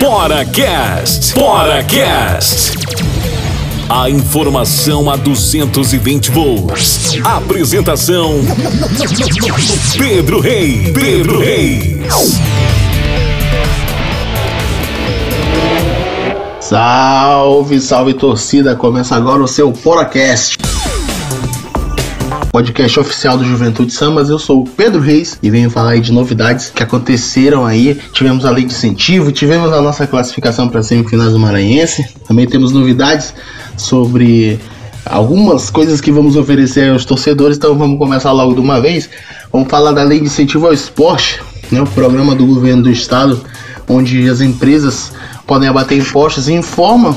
Poracast. Poracast. A informação a 220 volts. Apresentação: Pedro Reis. Pedro Reis. Salve, salve torcida! Começa agora o seu Poracast podcast oficial do Juventude Sambas. Eu sou o Pedro Reis e venho falar aí de novidades que aconteceram aí. Tivemos a lei de incentivo, tivemos a nossa classificação para semifinais do Maranhense. Também temos novidades sobre algumas coisas que vamos oferecer aos torcedores. Então vamos começar logo de uma vez. Vamos falar da lei de incentivo ao esporte, né? O programa do governo do estado onde as empresas podem abater impostos e informam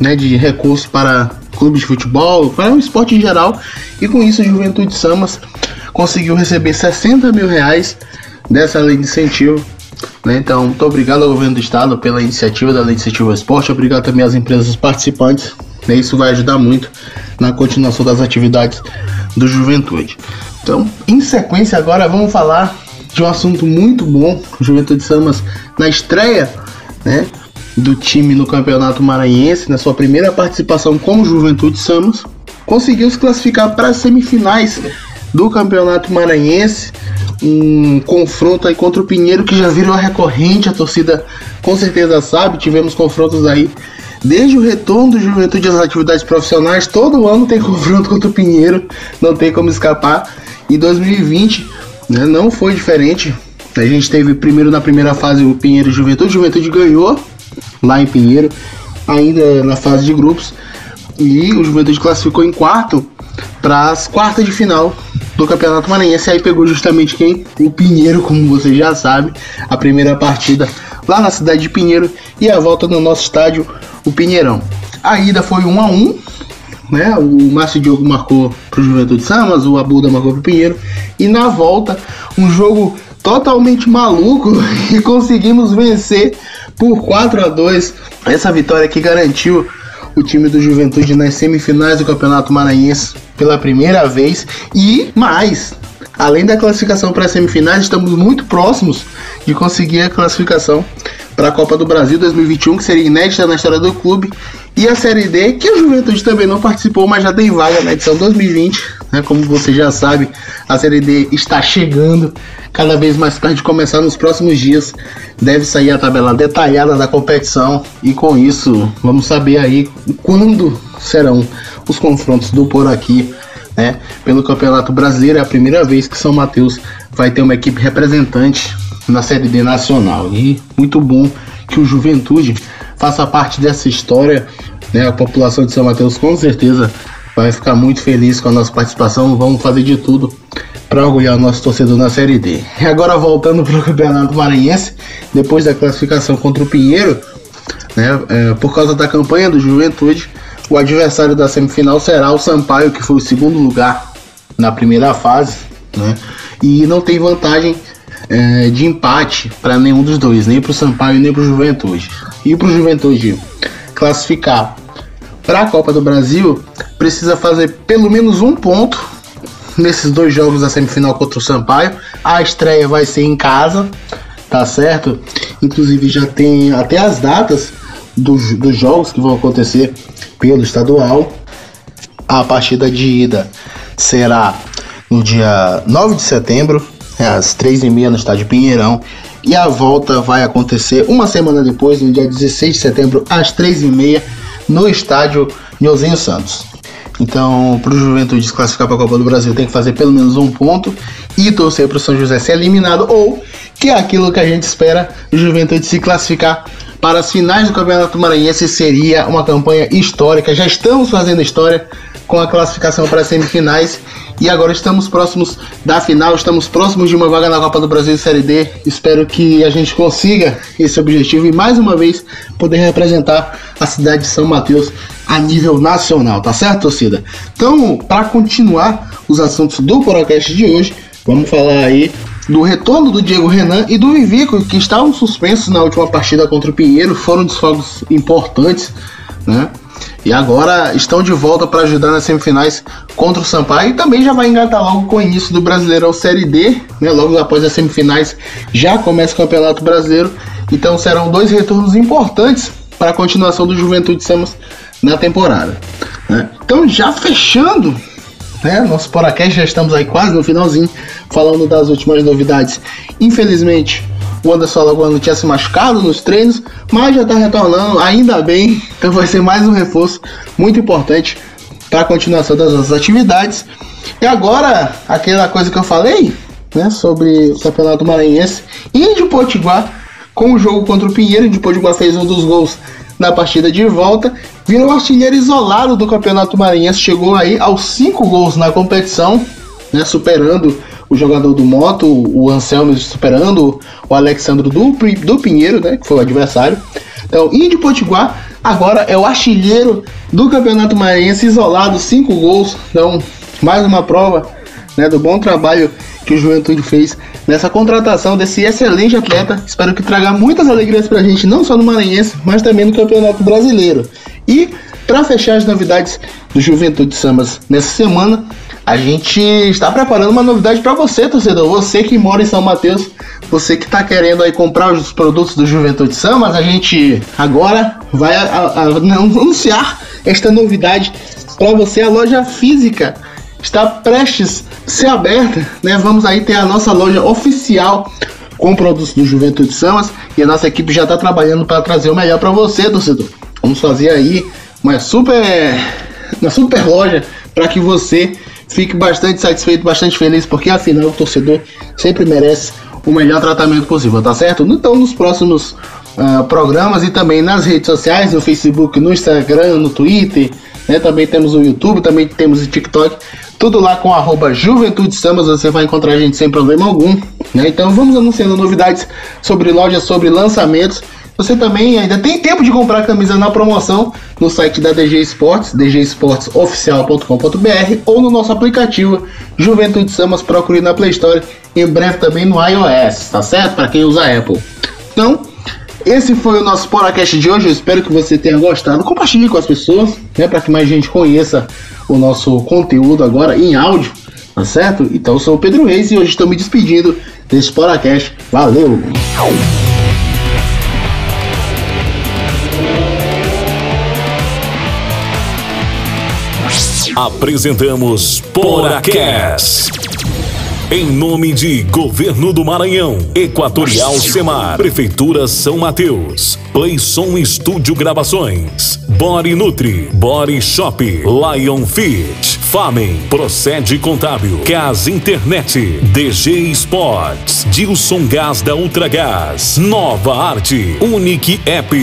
né, de recursos para clubes de futebol, para o esporte em geral. E com isso, a Juventude Samas conseguiu receber 60 mil reais dessa lei de incentivo. Né? Então, muito obrigado ao governo do estado pela iniciativa da lei de incentivo ao esporte. Obrigado também às empresas participantes. Né? Isso vai ajudar muito na continuação das atividades do Juventude. Então, em sequência, agora vamos falar de um assunto muito bom. Juventude Samas na estreia, né? Do time no Campeonato Maranhense, na sua primeira participação como Juventude Samos, conseguiu se classificar para as semifinais do Campeonato Maranhense. Um confronto aí contra o Pinheiro que já virou recorrente, a torcida com certeza sabe. Tivemos confrontos aí desde o retorno do Juventude às atividades profissionais. Todo ano tem confronto contra o Pinheiro, não tem como escapar. E 2020 né, não foi diferente. A gente teve primeiro na primeira fase o Pinheiro Juventude, Juventude ganhou lá em Pinheiro, ainda na fase de grupos. E o Juventude classificou em quarto para as quartas de final do Campeonato Maranhense. Aí pegou justamente quem? O Pinheiro, como você já sabe, a primeira partida lá na cidade de Pinheiro e a volta no nosso estádio, o Pinheirão. A ida foi 1 a 1 né? O Márcio Diogo marcou para o Juventude Samas, o Abuda marcou para o Pinheiro. E na volta, um jogo totalmente maluco e conseguimos vencer por 4 a 2 Essa vitória que garantiu o time do Juventude nas semifinais do Campeonato Maranhense pela primeira vez e mais. Além da classificação para as semifinais, estamos muito próximos de conseguir a classificação para a Copa do Brasil 2021, que seria inédita na história do clube, e a Série D, que a Juventude também não participou, mas já tem vaga na edição 2020. Né? Como você já sabe, a Série D está chegando cada vez mais perto de começar nos próximos dias. Deve sair a tabela detalhada da competição e com isso vamos saber aí quando serão os confrontos do por aqui, né? Pelo Campeonato Brasileiro é a primeira vez que São Mateus vai ter uma equipe representante na Série D nacional e muito bom que o Juventude faça parte dessa história, né? A população de São Mateus com certeza vai ficar muito feliz com a nossa participação. Vamos fazer de tudo para orgulhar o nosso torcedor na Série D. E agora voltando para o Campeonato Maranhense, depois da classificação contra o Pinheiro, né, é, por causa da campanha do Juventude, o adversário da semifinal será o Sampaio, que foi o segundo lugar na primeira fase, né, e não tem vantagem é, de empate para nenhum dos dois, nem para o Sampaio nem para o Juventude. E para o Juventude classificar para a Copa do Brasil, precisa fazer pelo menos um ponto nesses dois jogos da semifinal contra o Sampaio. A estreia vai ser em casa, tá certo? Inclusive já tem até as datas dos, dos jogos que vão acontecer pelo estadual. A partida de ida será no dia 9 de setembro, às 3h30 no estádio Pinheirão. E a volta vai acontecer uma semana depois, no dia 16 de setembro, às 3h30, no estádio Nhozinho Santos. Então, para o Juventude se classificar para a Copa do Brasil, tem que fazer pelo menos um ponto e torcer para o São José ser eliminado, ou que é aquilo que a gente espera, o Juventude se classificar para as finais do Campeonato Maranhense seria uma campanha histórica. Já estamos fazendo história com a classificação para as semifinais e agora estamos próximos da final, estamos próximos de uma vaga na Copa do Brasil Série D. Espero que a gente consiga esse objetivo e mais uma vez poder representar a cidade de São Mateus a nível nacional, tá certo, torcida? Então, para continuar os assuntos do podcast de hoje, vamos falar aí do retorno do Diego Renan e do Vivico, que estavam suspensos na última partida contra o Pinheiro, foram desfogos importantes, né? E agora estão de volta para ajudar nas semifinais contra o Sampaio e também já vai engatar logo com o início do Brasileirão Série D, né? Logo após as semifinais já começa o Campeonato Brasileiro. Então serão dois retornos importantes para a continuação do Juventude Samas na temporada. Né? Então já fechando né? Nosso podcast já estamos aí quase no finalzinho, falando das últimas novidades. Infelizmente, o Anderson Alagoano tinha se machucado nos treinos, mas já está retornando, ainda bem. Então vai ser mais um reforço muito importante para a continuação das nossas atividades. E agora, aquela coisa que eu falei, né, sobre o Campeonato Maranhense, Índio Potiguar, com o jogo contra o Pinheiro, Índio Potiguar fez um dos gols na partida de volta, virou artilheiro isolado do Campeonato Maranhense, chegou aí aos 5 gols na competição, né, superando o jogador do Moto, o Anselmo superando o Alexandre do, do Pinheiro, né, que foi o adversário. Então, Índio Potiguar agora é o artilheiro do Campeonato Maranhense, isolado, 5 gols. Então, mais uma prova né, do bom trabalho que o Juventude fez nessa contratação desse excelente atleta. Espero que traga muitas alegrias pra gente, não só no Maranhense, mas também no Campeonato Brasileiro. E para fechar as novidades do Juventude Sambas nessa semana, a gente está preparando uma novidade para você, torcedor. Você que mora em São Mateus, você que está querendo aí comprar os produtos do Juventude Sambas, a gente agora vai a, a, anunciar esta novidade para você, a loja física está prestes a ser aberta, né? Vamos aí ter a nossa loja oficial com produtos do Juventude Samas e a nossa equipe já está trabalhando para trazer o melhor para você, torcedor. Vamos fazer aí uma super, uma super loja para que você fique bastante satisfeito, bastante feliz, porque afinal o torcedor sempre merece o melhor tratamento possível, tá certo? Então, nos próximos uh, programas e também nas redes sociais, no Facebook, no Instagram, no Twitter, né? Também temos o YouTube, também temos o TikTok. Tudo lá com arroba Juventude Sambas, você vai encontrar a gente sem problema algum. Né? Então vamos anunciando novidades sobre lojas, sobre lançamentos. Você também ainda tem tempo de comprar a camisa na promoção no site da DG Esportes, dgesportsoficial.com.br ou no nosso aplicativo Juventude Samas, procure na Play Store, em breve também no iOS, tá certo? Para quem usa Apple. Então, esse foi o nosso podcast de hoje. Eu espero que você tenha gostado. Compartilhe com as pessoas, né, para que mais gente conheça o nosso conteúdo agora em áudio, tá certo? Então eu sou o Pedro Reis e hoje estou me despedindo desse podcast. Valeu! Apresentamos Poracast. Em nome de Governo do Maranhão, Equatorial Semar, Prefeitura São Mateus, Playson Estúdio Gravações, Body Nutri, Body Shop, Lion Fit, Famen, Procede Contábil, Cas Internet, DG Sports, Dilson Gás da Ultragás, Nova Arte, Unique App.